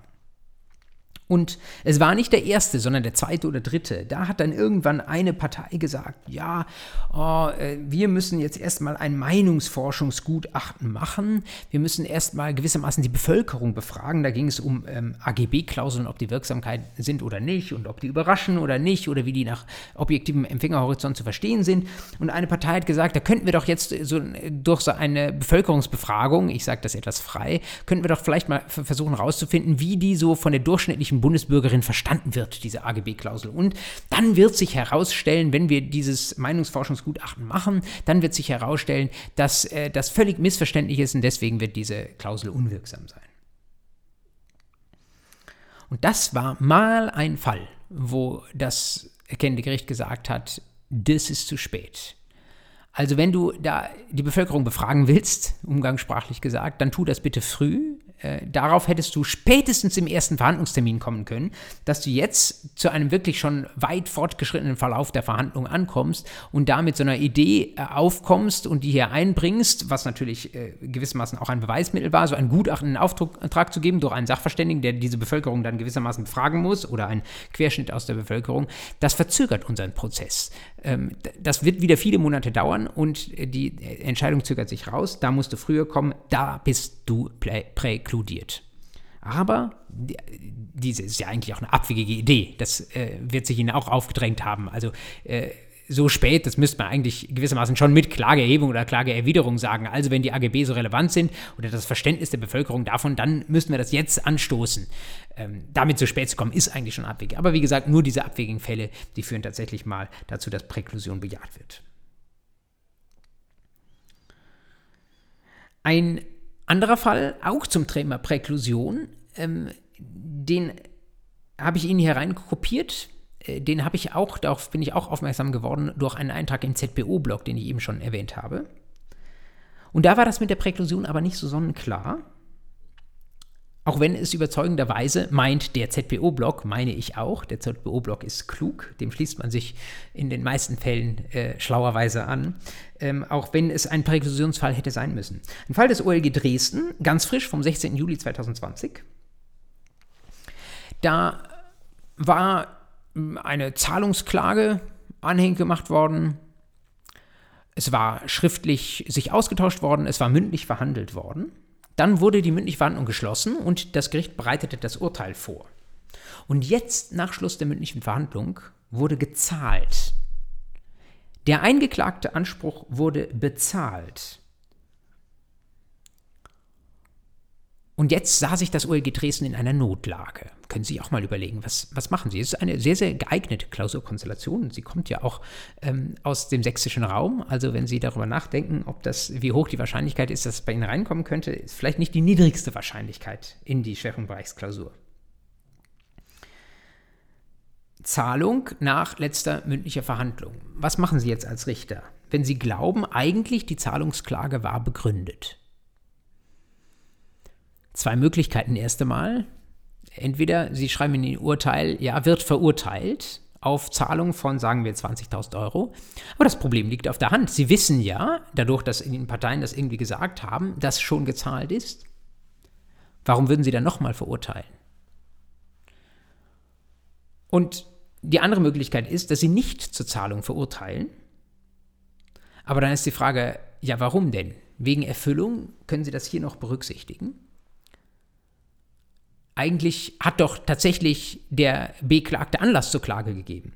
Und es war nicht der erste, sondern der zweite oder dritte. Da hat dann irgendwann eine Partei gesagt, ja, oh, äh, wir müssen jetzt erstmal ein Meinungsforschungsgutachten machen. Wir müssen erstmal gewissermaßen die Bevölkerung befragen. Da ging es um ähm, AGB-Klauseln, ob die Wirksamkeit sind oder nicht und ob die überraschen oder nicht oder wie die nach objektivem Empfängerhorizont zu verstehen sind. Und eine Partei hat gesagt, da könnten wir doch jetzt so durch so eine Bevölkerungsbefragung, ich sage das etwas frei, könnten wir doch vielleicht mal versuchen herauszufinden, wie die so von der durchschnittlichen Bundesbürgerin verstanden wird, diese AGB-Klausel. Und dann wird sich herausstellen, wenn wir dieses Meinungsforschungsgutachten machen, dann wird sich herausstellen, dass äh, das völlig missverständlich ist und deswegen wird diese Klausel unwirksam sein. Und das war mal ein Fall, wo das erkennende Gericht gesagt hat, das ist zu spät. Also wenn du da die Bevölkerung befragen willst, umgangssprachlich gesagt, dann tu das bitte früh, äh, darauf hättest du spätestens im ersten Verhandlungstermin kommen können, dass du jetzt zu einem wirklich schon weit fortgeschrittenen Verlauf der Verhandlung ankommst und damit so einer Idee äh, aufkommst und die hier einbringst, was natürlich äh, gewissermaßen auch ein Beweismittel war, so ein Gutachten in Auftrag zu geben durch einen Sachverständigen, der diese Bevölkerung dann gewissermaßen befragen muss oder ein Querschnitt aus der Bevölkerung, das verzögert unseren Prozess. Ähm, das wird wieder viele Monate dauern und die Entscheidung zögert sich raus. Da musst du früher kommen, da bist du prä inkludiert. Aber diese ist ja eigentlich auch eine abwegige Idee. Das äh, wird sich Ihnen auch aufgedrängt haben. Also äh, so spät, das müsste man eigentlich gewissermaßen schon mit Klageerhebung oder Klageerwiderung sagen. Also wenn die AGB so relevant sind oder das Verständnis der Bevölkerung davon, dann müssten wir das jetzt anstoßen. Ähm, damit so spät zu kommen, ist eigentlich schon abwegig. Aber wie gesagt, nur diese abwegigen Fälle, die führen tatsächlich mal dazu, dass Präklusion bejaht wird. Ein anderer Fall, auch zum Thema Präklusion, ähm, den habe ich Ihnen hier rein kopiert. Äh, den habe ich auch, darauf bin ich auch aufmerksam geworden, durch einen Eintrag im ZBO-Blog, den ich eben schon erwähnt habe. Und da war das mit der Präklusion aber nicht so sonnenklar. Auch wenn es überzeugenderweise meint, der ZBO-Block, meine ich auch, der ZBO-Block ist klug, dem schließt man sich in den meisten Fällen äh, schlauerweise an, ähm, auch wenn es ein Präklusionsfall hätte sein müssen. Ein Fall des OLG Dresden, ganz frisch vom 16. Juli 2020. Da war eine Zahlungsklage anhängig gemacht worden. Es war schriftlich sich ausgetauscht worden, es war mündlich verhandelt worden. Dann wurde die mündliche Verhandlung geschlossen und das Gericht bereitete das Urteil vor. Und jetzt, nach Schluss der mündlichen Verhandlung, wurde gezahlt. Der eingeklagte Anspruch wurde bezahlt. Und jetzt sah sich das OLG Dresden in einer Notlage. Können Sie auch mal überlegen, was, was machen Sie? Es ist eine sehr, sehr geeignete Klausurkonstellation. Sie kommt ja auch ähm, aus dem sächsischen Raum. Also wenn Sie darüber nachdenken, ob das, wie hoch die Wahrscheinlichkeit ist, dass es bei Ihnen reinkommen könnte, ist vielleicht nicht die niedrigste Wahrscheinlichkeit in die Schwerpunktbereichsklausur. Zahlung nach letzter mündlicher Verhandlung. Was machen Sie jetzt als Richter, wenn Sie glauben, eigentlich die Zahlungsklage war begründet? Zwei Möglichkeiten erst einmal. Entweder Sie schreiben in Ihr Urteil, ja, wird verurteilt auf Zahlung von, sagen wir, 20.000 Euro. Aber das Problem liegt auf der Hand. Sie wissen ja, dadurch, dass in den Parteien das irgendwie gesagt haben, dass schon gezahlt ist. Warum würden Sie dann nochmal verurteilen? Und die andere Möglichkeit ist, dass Sie nicht zur Zahlung verurteilen. Aber dann ist die Frage, ja, warum denn? Wegen Erfüllung können Sie das hier noch berücksichtigen? Eigentlich hat doch tatsächlich der Beklagte Anlass zur Klage gegeben.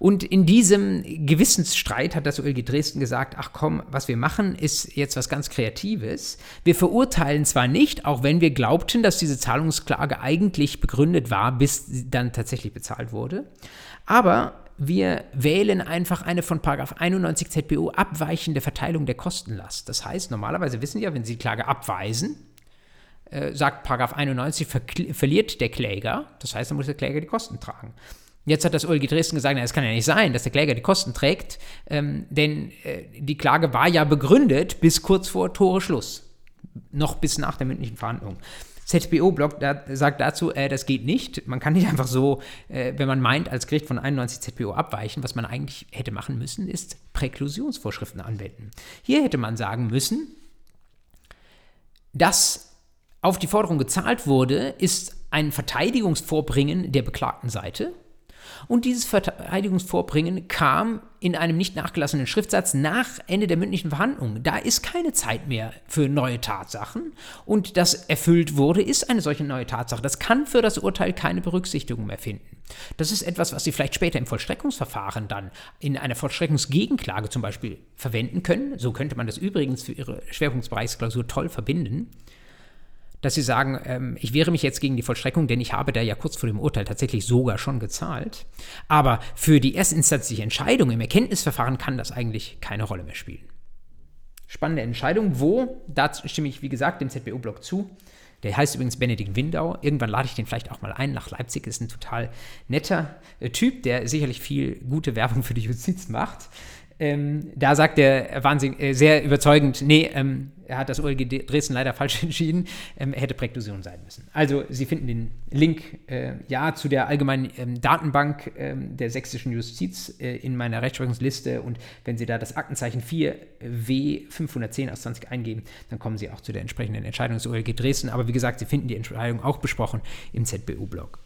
Und in diesem Gewissensstreit hat das OLG Dresden gesagt, ach komm, was wir machen, ist jetzt was ganz Kreatives. Wir verurteilen zwar nicht, auch wenn wir glaubten, dass diese Zahlungsklage eigentlich begründet war, bis sie dann tatsächlich bezahlt wurde, aber wir wählen einfach eine von 91 ZBO abweichende Verteilung der Kostenlast. Das heißt, normalerweise wissen Sie ja, wenn Sie die Klage abweisen, äh, sagt Paragraph 91, verliert der Kläger. Das heißt, dann muss der Kläger die Kosten tragen. Jetzt hat das OLG Dresden gesagt, es kann ja nicht sein, dass der Kläger die Kosten trägt, ähm, denn äh, die Klage war ja begründet bis kurz vor Toreschluss. Noch bis nach der mündlichen Verhandlung. ZBO-Block da, sagt dazu, äh, das geht nicht. Man kann nicht einfach so, äh, wenn man meint, als Gericht von 91 ZBO abweichen. Was man eigentlich hätte machen müssen, ist Präklusionsvorschriften anwenden. Hier hätte man sagen müssen, dass auf die Forderung gezahlt wurde, ist ein Verteidigungsvorbringen der beklagten Seite. Und dieses Verteidigungsvorbringen kam in einem nicht nachgelassenen Schriftsatz nach Ende der mündlichen Verhandlungen. Da ist keine Zeit mehr für neue Tatsachen. Und das erfüllt wurde, ist eine solche neue Tatsache. Das kann für das Urteil keine Berücksichtigung mehr finden. Das ist etwas, was Sie vielleicht später im Vollstreckungsverfahren dann in einer Vollstreckungsgegenklage zum Beispiel verwenden können. So könnte man das übrigens für Ihre Schwerpunktbereichsklausur toll verbinden dass sie sagen, ähm, ich wehre mich jetzt gegen die Vollstreckung, denn ich habe da ja kurz vor dem Urteil tatsächlich sogar schon gezahlt. Aber für die erstinstanzliche Entscheidung im Erkenntnisverfahren kann das eigentlich keine Rolle mehr spielen. Spannende Entscheidung, wo, da stimme ich wie gesagt dem ZBO-Block zu. Der heißt übrigens Benedikt Windau. Irgendwann lade ich den vielleicht auch mal ein nach Leipzig. Ist ein total netter äh, Typ, der sicherlich viel gute Werbung für die Justiz macht. Ähm, da sagt er wahnsinnig, äh, sehr überzeugend, nee, ähm, hat das OLG Dresden leider falsch entschieden, ähm, er hätte Präklusion sein müssen. Also Sie finden den Link äh, ja zu der allgemeinen ähm, Datenbank ähm, der sächsischen Justiz äh, in meiner Rechtsprechungsliste und wenn Sie da das Aktenzeichen 4W 510 aus 20 eingeben, dann kommen Sie auch zu der entsprechenden Entscheidung des OLG Dresden. Aber wie gesagt, Sie finden die Entscheidung auch besprochen im ZBU-Blog.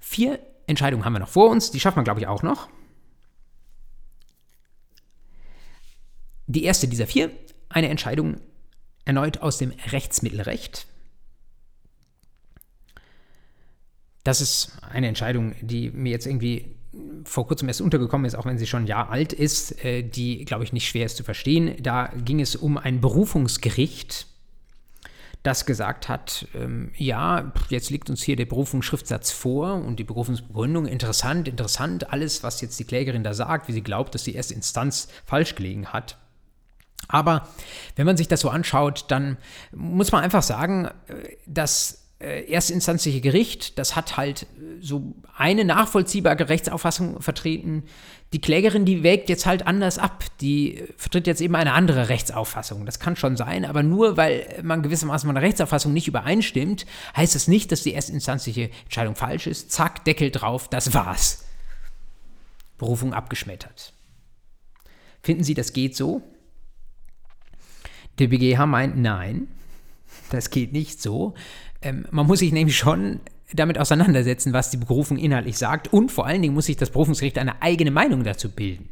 Vier Entscheidungen haben wir noch vor uns, die schaffen wir, glaube ich, auch noch. Die erste dieser vier, eine Entscheidung erneut aus dem Rechtsmittelrecht. Das ist eine Entscheidung, die mir jetzt irgendwie vor kurzem erst untergekommen ist, auch wenn sie schon ein Jahr alt ist, äh, die, glaube ich, nicht schwer ist zu verstehen. Da ging es um ein Berufungsgericht das gesagt hat, ähm, ja, jetzt liegt uns hier der Berufungsschriftsatz vor und die Berufungsbegründung, interessant, interessant, alles, was jetzt die Klägerin da sagt, wie sie glaubt, dass die erste Instanz falsch gelegen hat. Aber wenn man sich das so anschaut, dann muss man einfach sagen, äh, dass äh, erstinstanzliche Gericht, das hat halt äh, so eine nachvollziehbare Rechtsauffassung vertreten. Die Klägerin, die wägt jetzt halt anders ab. Die vertritt jetzt eben eine andere Rechtsauffassung. Das kann schon sein, aber nur weil man gewissermaßen von der Rechtsauffassung nicht übereinstimmt, heißt das nicht, dass die erstinstanzliche Entscheidung falsch ist. Zack, Deckel drauf, das war's. Berufung abgeschmettert. Finden Sie, das geht so? Der BGH meint, nein, das geht nicht so. Ähm, man muss sich nämlich schon damit auseinandersetzen, was die Berufung inhaltlich sagt und vor allen Dingen muss sich das Berufungsgericht eine eigene Meinung dazu bilden.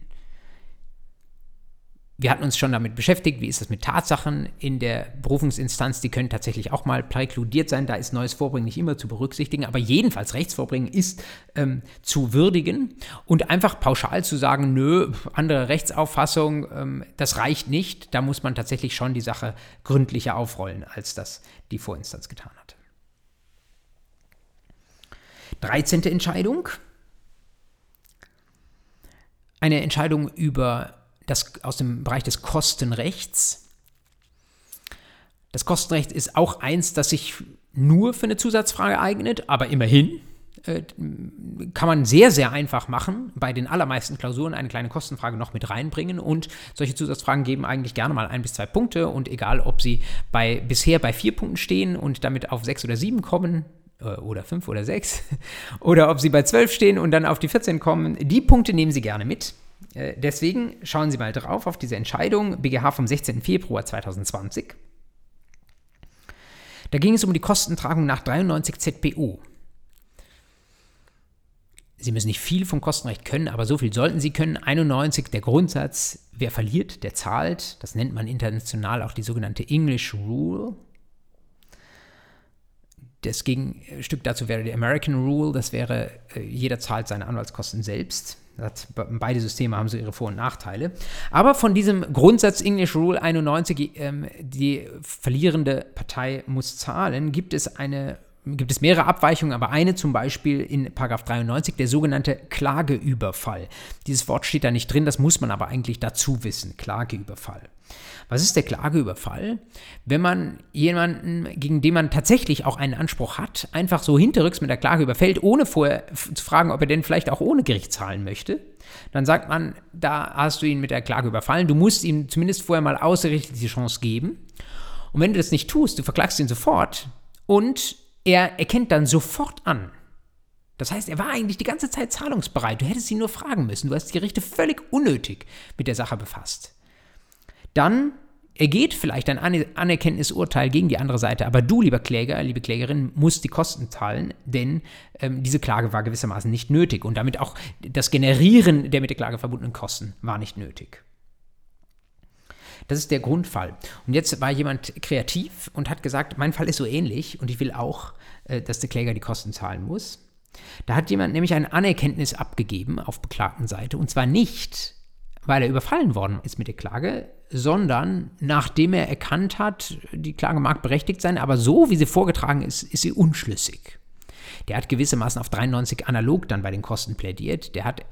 Wir hatten uns schon damit beschäftigt, wie ist das mit Tatsachen in der Berufungsinstanz, die können tatsächlich auch mal präkludiert sein, da ist neues Vorbringen nicht immer zu berücksichtigen, aber jedenfalls Rechtsvorbringen ist ähm, zu würdigen und einfach pauschal zu sagen, nö, andere Rechtsauffassung, ähm, das reicht nicht, da muss man tatsächlich schon die Sache gründlicher aufrollen, als das die Vorinstanz getan hat. 13. Entscheidung. Eine Entscheidung über das, aus dem Bereich des Kostenrechts. Das Kostenrecht ist auch eins, das sich nur für eine Zusatzfrage eignet, aber immerhin äh, kann man sehr, sehr einfach machen, bei den allermeisten Klausuren eine kleine Kostenfrage noch mit reinbringen und solche Zusatzfragen geben eigentlich gerne mal ein bis zwei Punkte und egal, ob sie bei, bisher bei vier Punkten stehen und damit auf sechs oder sieben kommen, äh, oder fünf oder sechs, oder ob sie bei zwölf stehen und dann auf die 14 kommen, die Punkte nehmen sie gerne mit. Äh, deswegen schauen Sie mal drauf auf diese Entscheidung BGH vom 16. Februar 2020. Da ging es um die Kostentragung nach 93 ZPO. Sie müssen nicht viel vom Kostenrecht können, aber so viel sollten Sie können. 91, der Grundsatz, wer verliert, der zahlt. Das nennt man international auch die sogenannte English Rule. Das Gegenstück dazu wäre die American Rule, das wäre, äh, jeder zahlt seine Anwaltskosten selbst. Das, beide Systeme haben so ihre Vor- und Nachteile. Aber von diesem Grundsatz English Rule 91, ähm, die verlierende Partei muss zahlen, gibt es eine gibt es mehrere Abweichungen, aber eine zum Beispiel in 93, der sogenannte Klageüberfall. Dieses Wort steht da nicht drin, das muss man aber eigentlich dazu wissen, Klageüberfall. Was ist der Klageüberfall? Wenn man jemanden, gegen den man tatsächlich auch einen Anspruch hat, einfach so hinterrücks mit der Klage überfällt, ohne vorher zu fragen, ob er denn vielleicht auch ohne Gericht zahlen möchte, dann sagt man, da hast du ihn mit der Klage überfallen, du musst ihm zumindest vorher mal außergerichtlich die Chance geben. Und wenn du das nicht tust, du verklagst ihn sofort und er erkennt dann sofort an, das heißt, er war eigentlich die ganze Zeit zahlungsbereit. Du hättest ihn nur fragen müssen. Du hast die Gerichte völlig unnötig mit der Sache befasst dann ergeht vielleicht ein Anerkenntnisurteil gegen die andere Seite, aber du, lieber Kläger, liebe Klägerin, musst die Kosten zahlen, denn ähm, diese Klage war gewissermaßen nicht nötig und damit auch das Generieren der mit der Klage verbundenen Kosten war nicht nötig. Das ist der Grundfall. Und jetzt war jemand kreativ und hat gesagt, mein Fall ist so ähnlich und ich will auch, äh, dass der Kläger die Kosten zahlen muss. Da hat jemand nämlich ein Anerkenntnis abgegeben auf beklagten Seite und zwar nicht, weil er überfallen worden ist mit der Klage, sondern nachdem er erkannt hat, die Klage mag berechtigt sein, aber so wie sie vorgetragen ist, ist sie unschlüssig. Der hat gewissermaßen auf 93 analog dann bei den Kosten plädiert. Der hat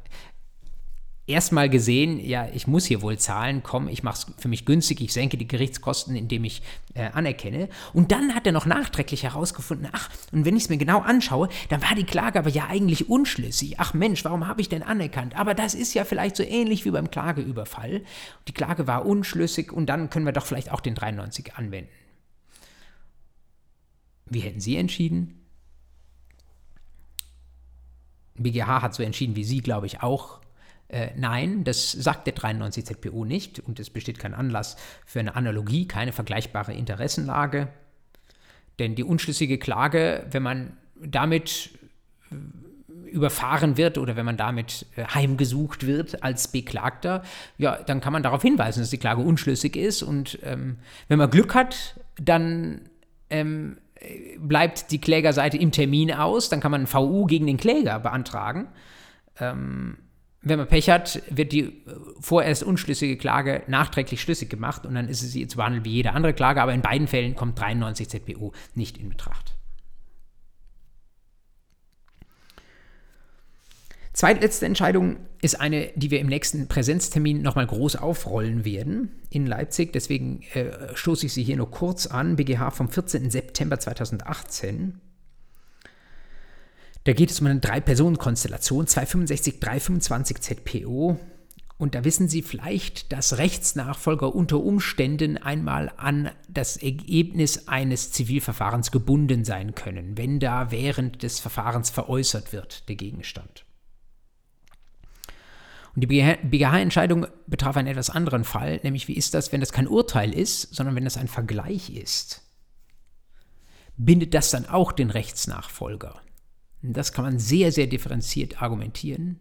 erstmal gesehen, ja, ich muss hier wohl zahlen, komm, ich mache es für mich günstig, ich senke die Gerichtskosten, indem ich äh, anerkenne. Und dann hat er noch nachträglich herausgefunden, ach, und wenn ich es mir genau anschaue, dann war die Klage aber ja eigentlich unschlüssig. Ach Mensch, warum habe ich denn anerkannt? Aber das ist ja vielleicht so ähnlich wie beim Klageüberfall. Die Klage war unschlüssig und dann können wir doch vielleicht auch den 93 anwenden. Wie hätten Sie entschieden? BGH hat so entschieden wie Sie, glaube ich, auch. Äh, nein, das sagt der 93 ZPU nicht und es besteht kein Anlass für eine Analogie, keine vergleichbare Interessenlage. Denn die unschlüssige Klage, wenn man damit äh, überfahren wird oder wenn man damit äh, heimgesucht wird als Beklagter, ja, dann kann man darauf hinweisen, dass die Klage unschlüssig ist. Und ähm, wenn man Glück hat, dann ähm, bleibt die Klägerseite im Termin aus, dann kann man ein VU gegen den Kläger beantragen. Ähm, wenn man Pech hat, wird die äh, vorerst unschlüssige Klage nachträglich schlüssig gemacht und dann ist sie zu behandeln wie jede andere Klage, aber in beiden Fällen kommt 93 ZPU nicht in Betracht. Zweitletzte Entscheidung ist eine, die wir im nächsten Präsenztermin nochmal groß aufrollen werden in Leipzig. Deswegen äh, stoße ich sie hier nur kurz an. BGH vom 14. September 2018. Da geht es um eine Drei-Personen-Konstellation, 265, 325 ZPO. Und da wissen Sie vielleicht, dass Rechtsnachfolger unter Umständen einmal an das Ergebnis eines Zivilverfahrens gebunden sein können, wenn da während des Verfahrens veräußert wird, der Gegenstand. Und die BGH-Entscheidung betraf einen etwas anderen Fall, nämlich wie ist das, wenn das kein Urteil ist, sondern wenn das ein Vergleich ist? Bindet das dann auch den Rechtsnachfolger? Das kann man sehr, sehr differenziert argumentieren.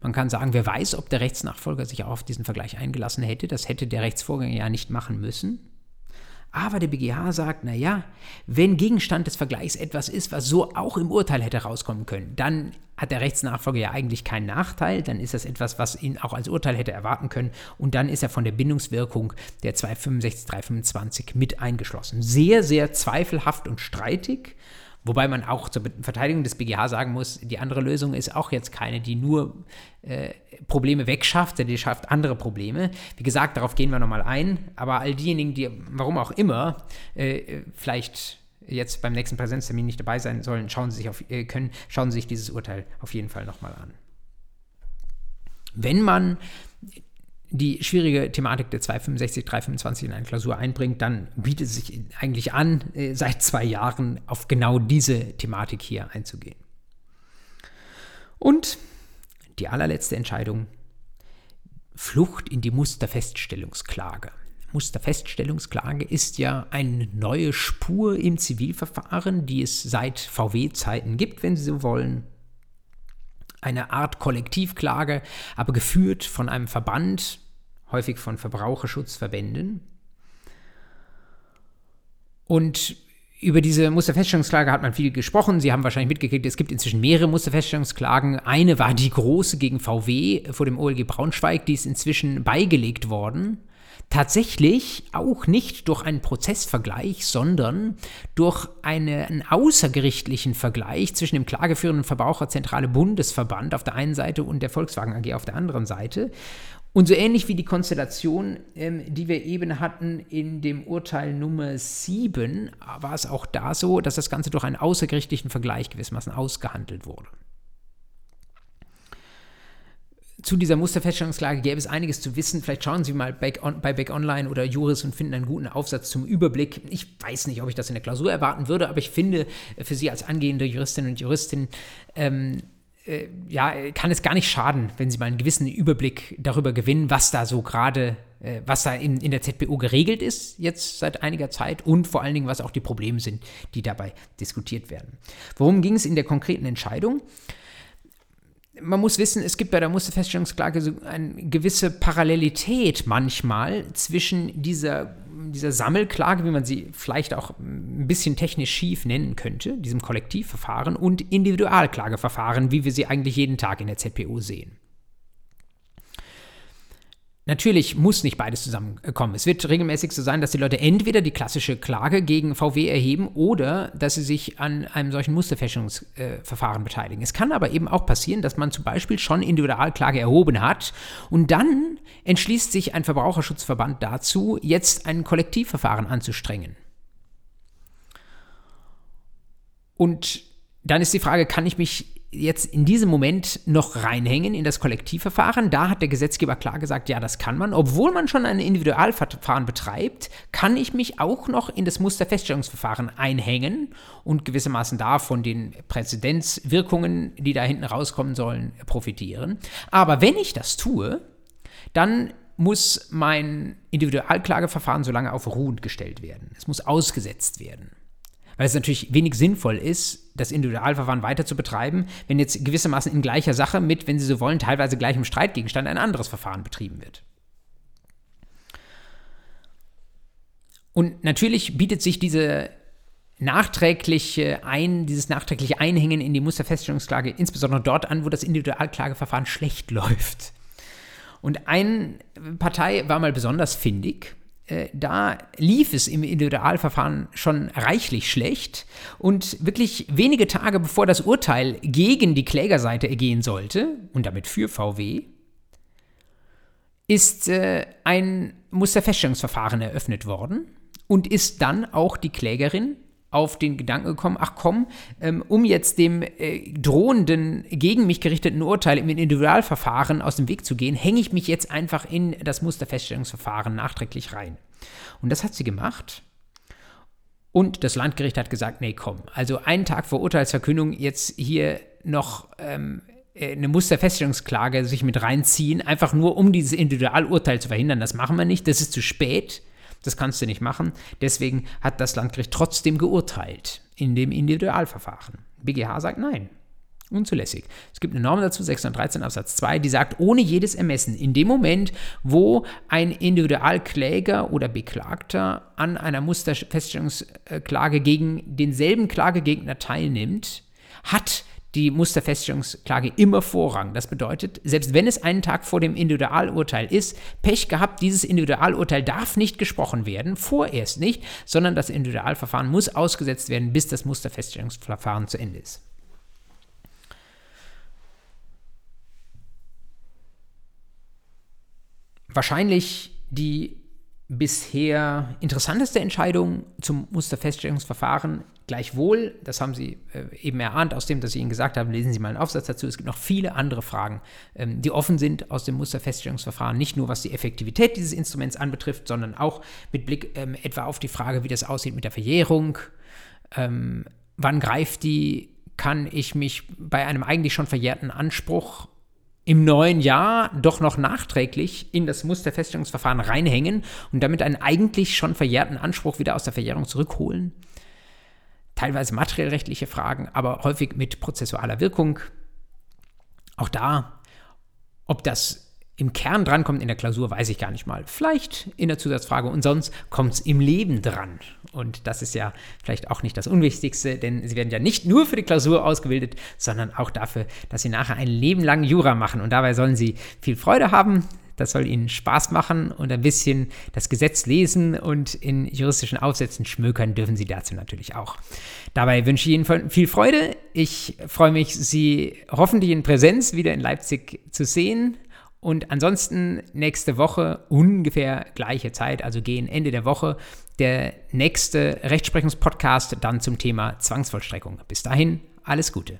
Man kann sagen, wer weiß, ob der Rechtsnachfolger sich auch auf diesen Vergleich eingelassen hätte. Das hätte der Rechtsvorgänger ja nicht machen müssen. Aber der BGH sagt, naja, wenn Gegenstand des Vergleichs etwas ist, was so auch im Urteil hätte rauskommen können, dann hat der Rechtsnachfolger ja eigentlich keinen Nachteil, dann ist das etwas, was ihn auch als Urteil hätte erwarten können und dann ist er von der Bindungswirkung der 265, 325 mit eingeschlossen. Sehr, sehr zweifelhaft und streitig. Wobei man auch zur Verteidigung des BGH sagen muss, die andere Lösung ist auch jetzt keine, die nur äh, Probleme wegschafft, sondern die schafft andere Probleme. Wie gesagt, darauf gehen wir nochmal ein. Aber all diejenigen, die, warum auch immer, äh, vielleicht jetzt beim nächsten Präsenztermin nicht dabei sein sollen, schauen Sie sich auf, äh, können, schauen Sie sich dieses Urteil auf jeden Fall nochmal an. Wenn man die schwierige Thematik der 265, 325 in eine Klausur einbringt, dann bietet es sich eigentlich an, äh, seit zwei Jahren auf genau diese Thematik hier einzugehen. Und die allerletzte Entscheidung, Flucht in die Musterfeststellungsklage. Musterfeststellungsklage ist ja eine neue Spur im Zivilverfahren, die es seit VW-Zeiten gibt, wenn Sie so wollen eine Art Kollektivklage, aber geführt von einem Verband, häufig von Verbraucherschutzverbänden. Und über diese Musterfeststellungsklage hat man viel gesprochen. Sie haben wahrscheinlich mitgekriegt, es gibt inzwischen mehrere Musterfeststellungsklagen. Eine war die große gegen VW vor dem OLG Braunschweig, die ist inzwischen beigelegt worden. Tatsächlich auch nicht durch einen Prozessvergleich, sondern durch einen außergerichtlichen Vergleich zwischen dem klageführenden Verbraucherzentrale Bundesverband auf der einen Seite und der Volkswagen AG auf der anderen Seite. Und so ähnlich wie die Konstellation, ähm, die wir eben hatten in dem Urteil Nummer 7, war es auch da so, dass das Ganze durch einen außergerichtlichen Vergleich gewissermaßen ausgehandelt wurde. Zu dieser Musterfeststellungsklage gäbe es einiges zu wissen. Vielleicht schauen Sie mal back on, bei Back Online oder Juris und finden einen guten Aufsatz zum Überblick. Ich weiß nicht, ob ich das in der Klausur erwarten würde, aber ich finde für Sie als angehende Juristin und Juristin ähm, äh, ja, kann es gar nicht schaden, wenn Sie mal einen gewissen Überblick darüber gewinnen, was da so gerade, äh, was da in, in der ZBO geregelt ist, jetzt seit einiger Zeit und vor allen Dingen, was auch die Probleme sind, die dabei diskutiert werden. Worum ging es in der konkreten Entscheidung? man muss wissen, es gibt bei der Musterfeststellungsklage so eine gewisse Parallelität manchmal zwischen dieser, dieser Sammelklage, wie man sie vielleicht auch ein bisschen technisch schief nennen könnte, diesem Kollektivverfahren, und Individualklageverfahren, wie wir sie eigentlich jeden Tag in der ZPO sehen. Natürlich muss nicht beides zusammenkommen. Es wird regelmäßig so sein, dass die Leute entweder die klassische Klage gegen VW erheben oder dass sie sich an einem solchen Musterfälschungsverfahren beteiligen. Es kann aber eben auch passieren, dass man zum Beispiel schon Individualklage erhoben hat und dann entschließt sich ein Verbraucherschutzverband dazu, jetzt ein Kollektivverfahren anzustrengen. Und dann ist die Frage, kann ich mich jetzt in diesem Moment noch reinhängen in das Kollektivverfahren. Da hat der Gesetzgeber klar gesagt, ja, das kann man. Obwohl man schon ein Individualverfahren betreibt, kann ich mich auch noch in das Musterfeststellungsverfahren einhängen und gewissermaßen da von den Präzedenzwirkungen, die da hinten rauskommen sollen, profitieren. Aber wenn ich das tue, dann muss mein Individualklageverfahren so lange auf Ruhen gestellt werden. Es muss ausgesetzt werden weil es natürlich wenig sinnvoll ist, das Individualverfahren weiter zu betreiben, wenn jetzt gewissermaßen in gleicher Sache mit, wenn Sie so wollen, teilweise gleichem Streitgegenstand ein anderes Verfahren betrieben wird. Und natürlich bietet sich diese nachträgliche ein, dieses nachträgliche Einhängen in die Musterfeststellungsklage insbesondere dort an, wo das Individualklageverfahren schlecht läuft. Und eine Partei war mal besonders findig da lief es im Individualverfahren schon reichlich schlecht und wirklich wenige Tage bevor das Urteil gegen die Klägerseite ergehen sollte und damit für VW, ist äh, ein Musterfeststellungsverfahren eröffnet worden und ist dann auch die Klägerin auf den Gedanken gekommen, ach komm, ähm, um jetzt dem äh, drohenden, gegen mich gerichteten Urteil im Individualverfahren aus dem Weg zu gehen, hänge ich mich jetzt einfach in das Musterfeststellungsverfahren nachträglich rein. Und das hat sie gemacht. Und das Landgericht hat gesagt, nee, komm, also einen Tag vor Urteilsverkündung jetzt hier noch ähm, äh, eine Musterfeststellungsklage sich mit reinziehen, einfach nur um dieses Individualurteil zu verhindern. Das machen wir nicht, das ist zu spät. Das kannst du nicht machen. Deswegen hat das Landgericht trotzdem geurteilt in dem Individualverfahren. BGH sagt nein. Unzulässig. Es gibt eine Norm dazu, 613 Absatz 2, die sagt, ohne jedes Ermessen, in dem Moment, wo ein Individualkläger oder Beklagter an einer Musterfeststellungsklage gegen denselben Klagegegner teilnimmt, hat die Musterfeststellungsklage immer Vorrang. Das bedeutet, selbst wenn es einen Tag vor dem Individualurteil ist, Pech gehabt, dieses Individualurteil darf nicht gesprochen werden, vorerst nicht, sondern das Individualverfahren muss ausgesetzt werden, bis das Musterfeststellungsverfahren zu Ende ist. Wahrscheinlich die bisher interessanteste Entscheidung zum Musterfeststellungsverfahren Gleichwohl, das haben Sie äh, eben erahnt aus dem, dass ich Ihnen gesagt habe, lesen Sie mal einen Aufsatz dazu. Es gibt noch viele andere Fragen, ähm, die offen sind aus dem Musterfeststellungsverfahren, nicht nur was die Effektivität dieses Instruments anbetrifft, sondern auch mit Blick ähm, etwa auf die Frage, wie das aussieht mit der Verjährung. Ähm, wann greift die? Kann ich mich bei einem eigentlich schon verjährten Anspruch im neuen Jahr doch noch nachträglich in das Musterfeststellungsverfahren reinhängen und damit einen eigentlich schon verjährten Anspruch wieder aus der Verjährung zurückholen? teilweise materiellrechtliche Fragen, aber häufig mit prozessualer Wirkung. Auch da, ob das im Kern drankommt in der Klausur, weiß ich gar nicht mal. Vielleicht in der Zusatzfrage und sonst kommt es im Leben dran. Und das ist ja vielleicht auch nicht das Unwichtigste, denn Sie werden ja nicht nur für die Klausur ausgebildet, sondern auch dafür, dass Sie nachher ein Leben lang Jura machen. Und dabei sollen Sie viel Freude haben. Das soll Ihnen Spaß machen und ein bisschen das Gesetz lesen und in juristischen Aufsätzen schmökern dürfen Sie dazu natürlich auch. Dabei wünsche ich Ihnen viel Freude. Ich freue mich, Sie hoffentlich in Präsenz wieder in Leipzig zu sehen. Und ansonsten nächste Woche ungefähr gleiche Zeit, also gehen Ende der Woche, der nächste Rechtsprechungspodcast dann zum Thema Zwangsvollstreckung. Bis dahin, alles Gute.